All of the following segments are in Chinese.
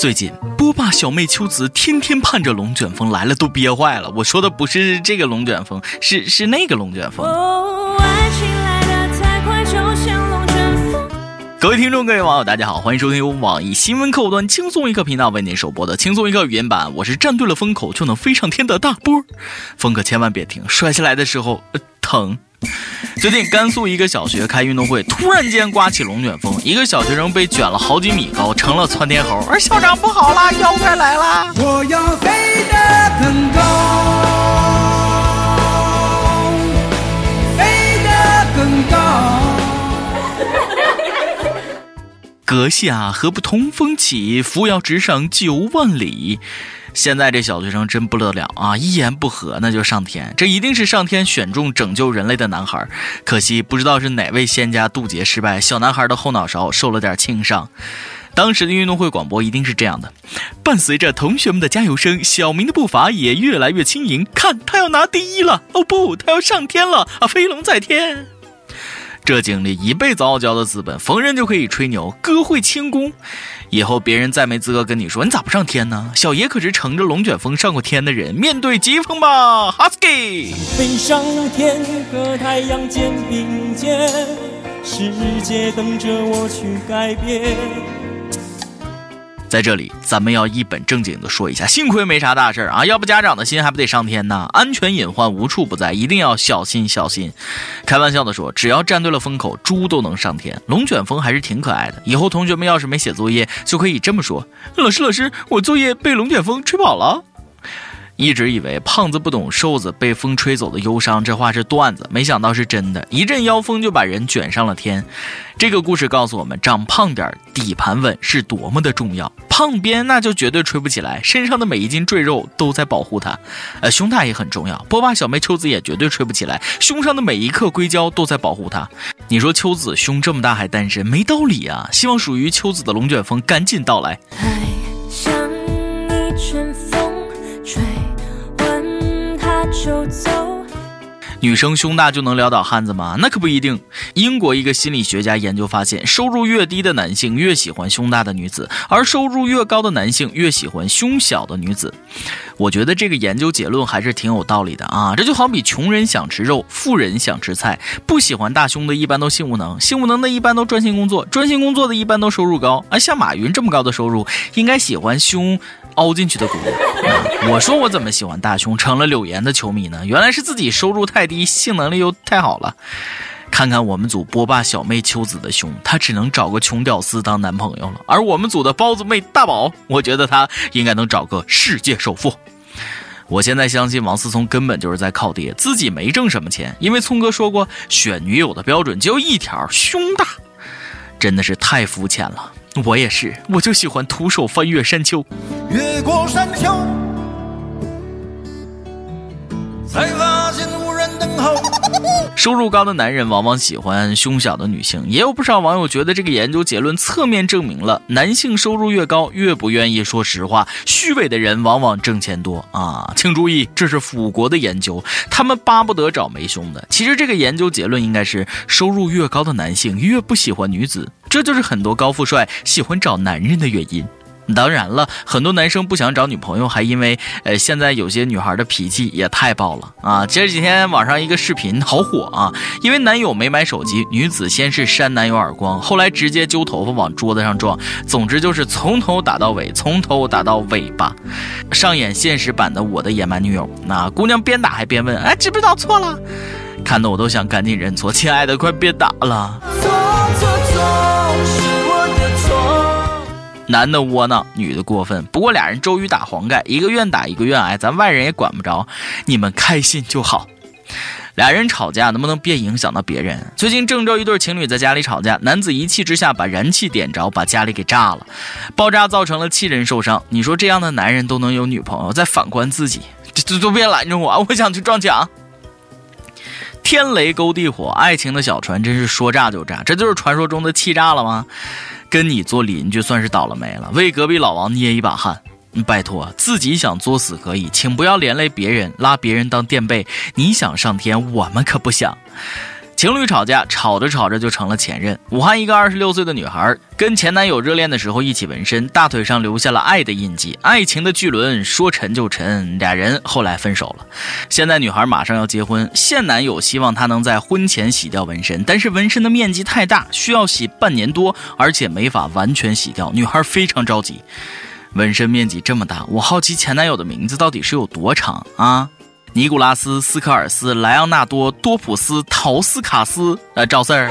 最近波霸小妹秋子天天盼着龙卷风来了，都憋坏了。我说的不是这个龙卷风，是是那个龙卷风。各位听众，各位网友，大家好，欢迎收听由网易新闻客户端轻松一刻频道为您首播的轻松一刻语音版。我是站对了风口就能飞上天的大波，风可千万别停，摔下来的时候疼。最近甘肃一个小学开运动会，突然间刮起龙卷风，一个小学生被卷了好几米高，成了窜天猴。而校长不好啦，妖怪来啦！我要飞得更高，阁下何不通风起，扶摇直上九万里？现在这小学生真不得了啊！一言不合那就上天，这一定是上天选中拯救人类的男孩。可惜不知道是哪位仙家渡劫失败，小男孩的后脑勺受了点轻伤。当时的运动会广播一定是这样的：伴随着同学们的加油声，小明的步伐也越来越轻盈。看他要拿第一了！哦不，他要上天了啊！飞龙在天。这经历一辈子傲娇的资本，逢人就可以吹牛，哥会轻功。以后别人再没资格跟你说你咋不上天呢？小爷可是乘着龙卷风上过天的人。面对疾风吧，Husky。飞上天和太阳肩并肩，世界等着我去改变。在这里，咱们要一本正经的说一下，幸亏没啥大事儿啊，要不家长的心还不得上天呢？安全隐患无处不在，一定要小心小心。开玩笑的说，只要站对了风口，猪都能上天。龙卷风还是挺可爱的，以后同学们要是没写作业，就可以这么说：老师老师，我作业被龙卷风吹跑了。一直以为胖子不懂瘦子被风吹走的忧伤，这话是段子，没想到是真的。一阵妖风就把人卷上了天。这个故事告诉我们，长胖点底盘稳是多么的重要。胖边那就绝对吹不起来，身上的每一斤赘肉都在保护他。呃，胸大也很重要，波霸小妹秋子也绝对吹不起来，胸上的每一克硅胶都在保护她。你说秋子胸这么大还单身，没道理啊！希望属于秋子的龙卷风赶紧到来。就走。女生胸大就能撩倒汉子吗？那可不一定。英国一个心理学家研究发现，收入越低的男性越喜欢胸大的女子，而收入越高的男性越喜欢胸小的女子。我觉得这个研究结论还是挺有道理的啊！这就好比穷人想吃肉，富人想吃菜。不喜欢大胸的一般都性无能，性无能的一般都专心工作，专心工作的一般都收入高。啊，像马云这么高的收入，应该喜欢胸。凹进去的骨头，我说我怎么喜欢大胸，成了柳岩的球迷呢？原来是自己收入太低，性能力又太好了。看看我们组波霸小妹秋子的胸，她只能找个穷屌丝当男朋友了。而我们组的包子妹大宝，我觉得她应该能找个世界首富。我现在相信王思聪根本就是在靠爹，自己没挣什么钱。因为聪哥说过，选女友的标准就一条，胸大，真的是太肤浅了。我也是，我就喜欢徒手翻越山丘，越过山丘，才发现无人等候。收入高的男人往往喜欢胸小的女性，也有不少网友觉得这个研究结论侧面证明了男性收入越高越不愿意说实话，虚伪的人往往挣钱多啊！请注意，这是腐国的研究，他们巴不得找没胸的。其实这个研究结论应该是收入越高的男性越不喜欢女子。这就是很多高富帅喜欢找男人的原因。当然了，很多男生不想找女朋友，还因为呃，现在有些女孩的脾气也太爆了啊！前几天网上一个视频好火啊，因为男友没买手机，女子先是扇男友耳光，后来直接揪头发往桌子上撞，总之就是从头打到尾，从头打到尾巴，上演现实版的我的野蛮女友。那姑娘边打还边问：“哎，知不知道错了？”看得我都想赶紧认错，亲爱的，快别打了。男的窝囊，女的过分。不过俩人周瑜打黄盖，一个愿打，一个愿挨，咱外人也管不着，你们开心就好。俩人吵架能不能别影响到别人？最近郑州一对情侣在家里吵架，男子一气之下把燃气点着，把家里给炸了，爆炸造成了七人受伤。你说这样的男人都能有女朋友？再反观自己，都都别拦着我，我想去撞墙。天雷勾地火，爱情的小船真是说炸就炸，这就是传说中的气炸了吗？跟你做邻居算是倒了霉了，为隔壁老王捏一把汗。拜托，自己想作死可以，请不要连累别人，拉别人当垫背。你想上天，我们可不想。情侣吵架，吵着吵着就成了前任。武汉一个二十六岁的女孩跟前男友热恋的时候一起纹身，大腿上留下了爱的印记。爱情的巨轮说沉就沉，俩人后来分手了。现在女孩马上要结婚，现男友希望她能在婚前洗掉纹身，但是纹身的面积太大，需要洗半年多，而且没法完全洗掉。女孩非常着急。纹身面积这么大，我好奇前男友的名字到底是有多长啊？尼古拉斯·斯科尔斯、莱昂纳多·多普斯、陶斯卡斯，呃，赵四儿，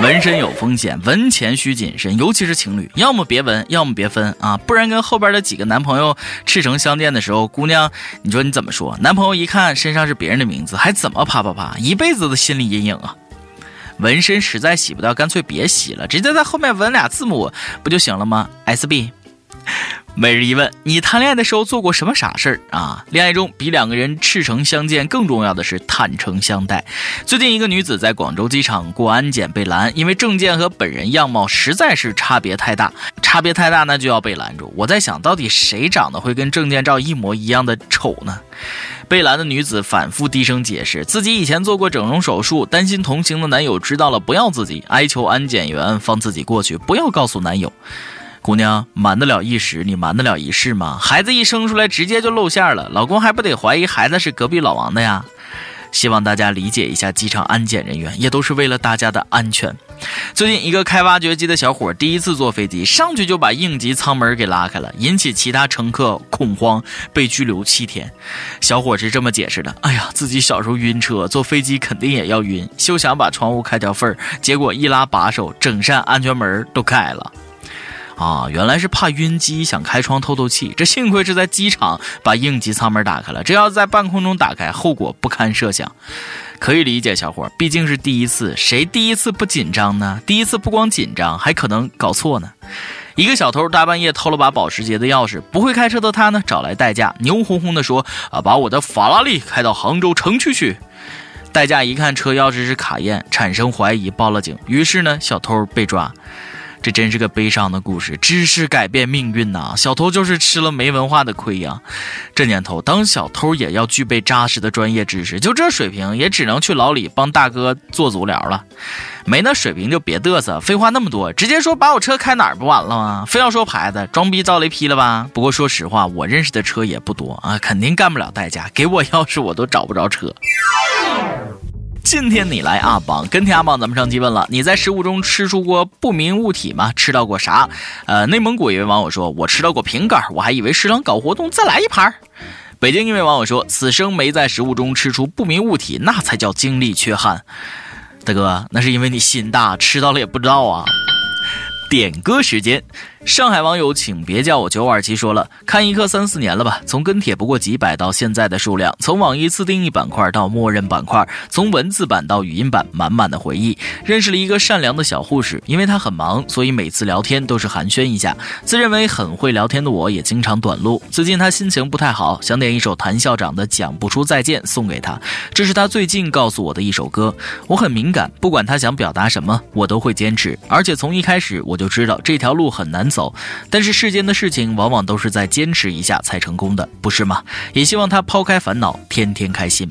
纹身有风险，纹前需谨慎，尤其是情侣，要么别纹，要么别分啊，不然跟后边的几个男朋友赤诚相见的时候，姑娘，你说你怎么说？男朋友一看身上是别人的名字，还怎么啪啪啪，一辈子的心理阴影啊！纹身实在洗不掉，干脆别洗了，直接在后面纹俩字母不就行了吗？S B。每日一问：你谈恋爱的时候做过什么傻事儿啊？恋爱中比两个人赤诚相见更重要的是坦诚相待。最近一个女子在广州机场过安检被拦，因为证件和本人样貌实在是差别太大，差别太大那就要被拦住。我在想到底谁长得会跟证件照一模一样的丑呢？被拦的女子反复低声解释，自己以前做过整容手术，担心同行的男友知道了不要自己，哀求安检员放自己过去，不要告诉男友。姑娘瞒得了一时，你瞒得了一世吗？孩子一生出来直接就露馅了，老公还不得怀疑孩子是隔壁老王的呀？希望大家理解一下机场安检人员，也都是为了大家的安全。最近一个开挖掘机的小伙第一次坐飞机，上去就把应急舱门给拉开了，引起其他乘客恐慌，被拘留七天。小伙是这么解释的：哎呀，自己小时候晕车，坐飞机肯定也要晕，休想把窗户开条缝儿，结果一拉把手，整扇安全门都开了。啊，原来是怕晕机，想开窗透透气。这幸亏是在机场把应急舱门打开了，这要在半空中打开，后果不堪设想。可以理解，小伙毕竟是第一次，谁第一次不紧张呢？第一次不光紧张，还可能搞错呢。一个小偷大半夜偷了把保时捷的钥匙，不会开车的他呢，找来代驾，牛哄哄的说：“啊，把我的法拉利开到杭州城区去。”代驾一看车钥匙是卡宴，产生怀疑，报了警。于是呢，小偷被抓。这真是个悲伤的故事，知识改变命运呐！小偷就是吃了没文化的亏呀。这年头当小偷也要具备扎实的专业知识，就这水平也只能去牢里帮大哥做足疗了。没那水平就别嘚瑟，废话那么多，直接说把我车开哪儿不完了吗？非要说牌子，装逼遭雷劈了吧？不过说实话，我认识的车也不多啊，肯定干不了代驾。给我钥匙我都找不着车。今天你来阿榜跟天阿榜，咱们上期问了，你在食物中吃出过不明物体吗？吃到过啥？呃，内蒙古一位网友说，我吃到过瓶盖，我还以为食堂搞活动，再来一盘。北京一位网友说，此生没在食物中吃出不明物体，那才叫精力缺憾。大哥，那是因为你心大，吃到了也不知道啊。点歌时间。上海网友，请别叫我九二七。说了，看一刻三四年了吧，从跟帖不过几百到现在的数量，从网易自定义板块到默认板块，从文字版到语音版，满满的回忆。认识了一个善良的小护士，因为她很忙，所以每次聊天都是寒暄一下。自认为很会聊天的我，也经常短路。最近她心情不太好，想点一首谭校长的《讲不出再见》送给她，这是她最近告诉我的一首歌。我很敏感，不管她想表达什么，我都会坚持。而且从一开始我就知道这条路很难。走，但是世间的事情往往都是在坚持一下才成功的，不是吗？也希望他抛开烦恼，天天开心。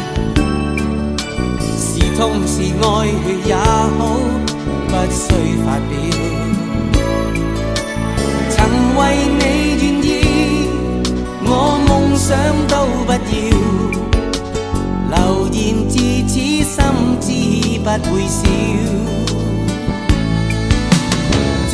是痛是愛也好，不需发表。曾为你愿意，我梦想都不要。流言自此心知不会少。這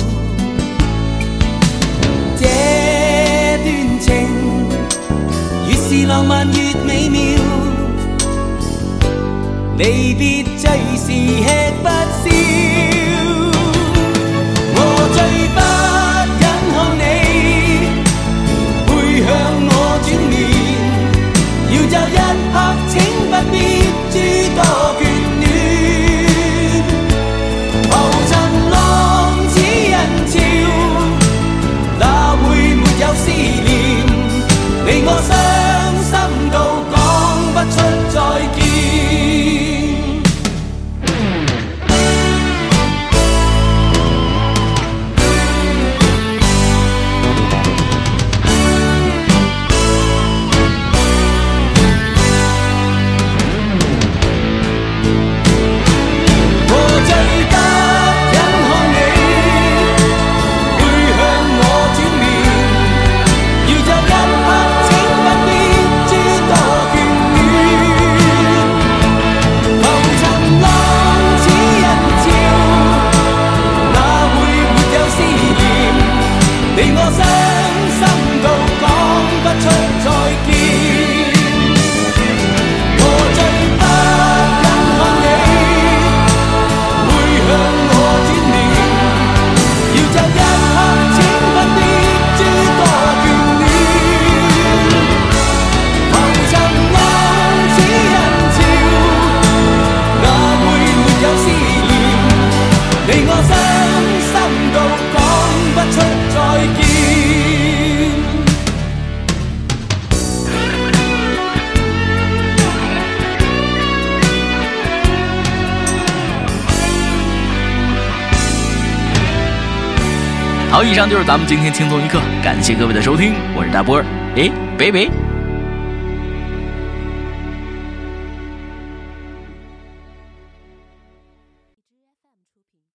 浪漫越美妙，离别最是吃不消。以上就是咱们今天轻松一刻，感谢各位的收听，我是大波儿，诶，北北。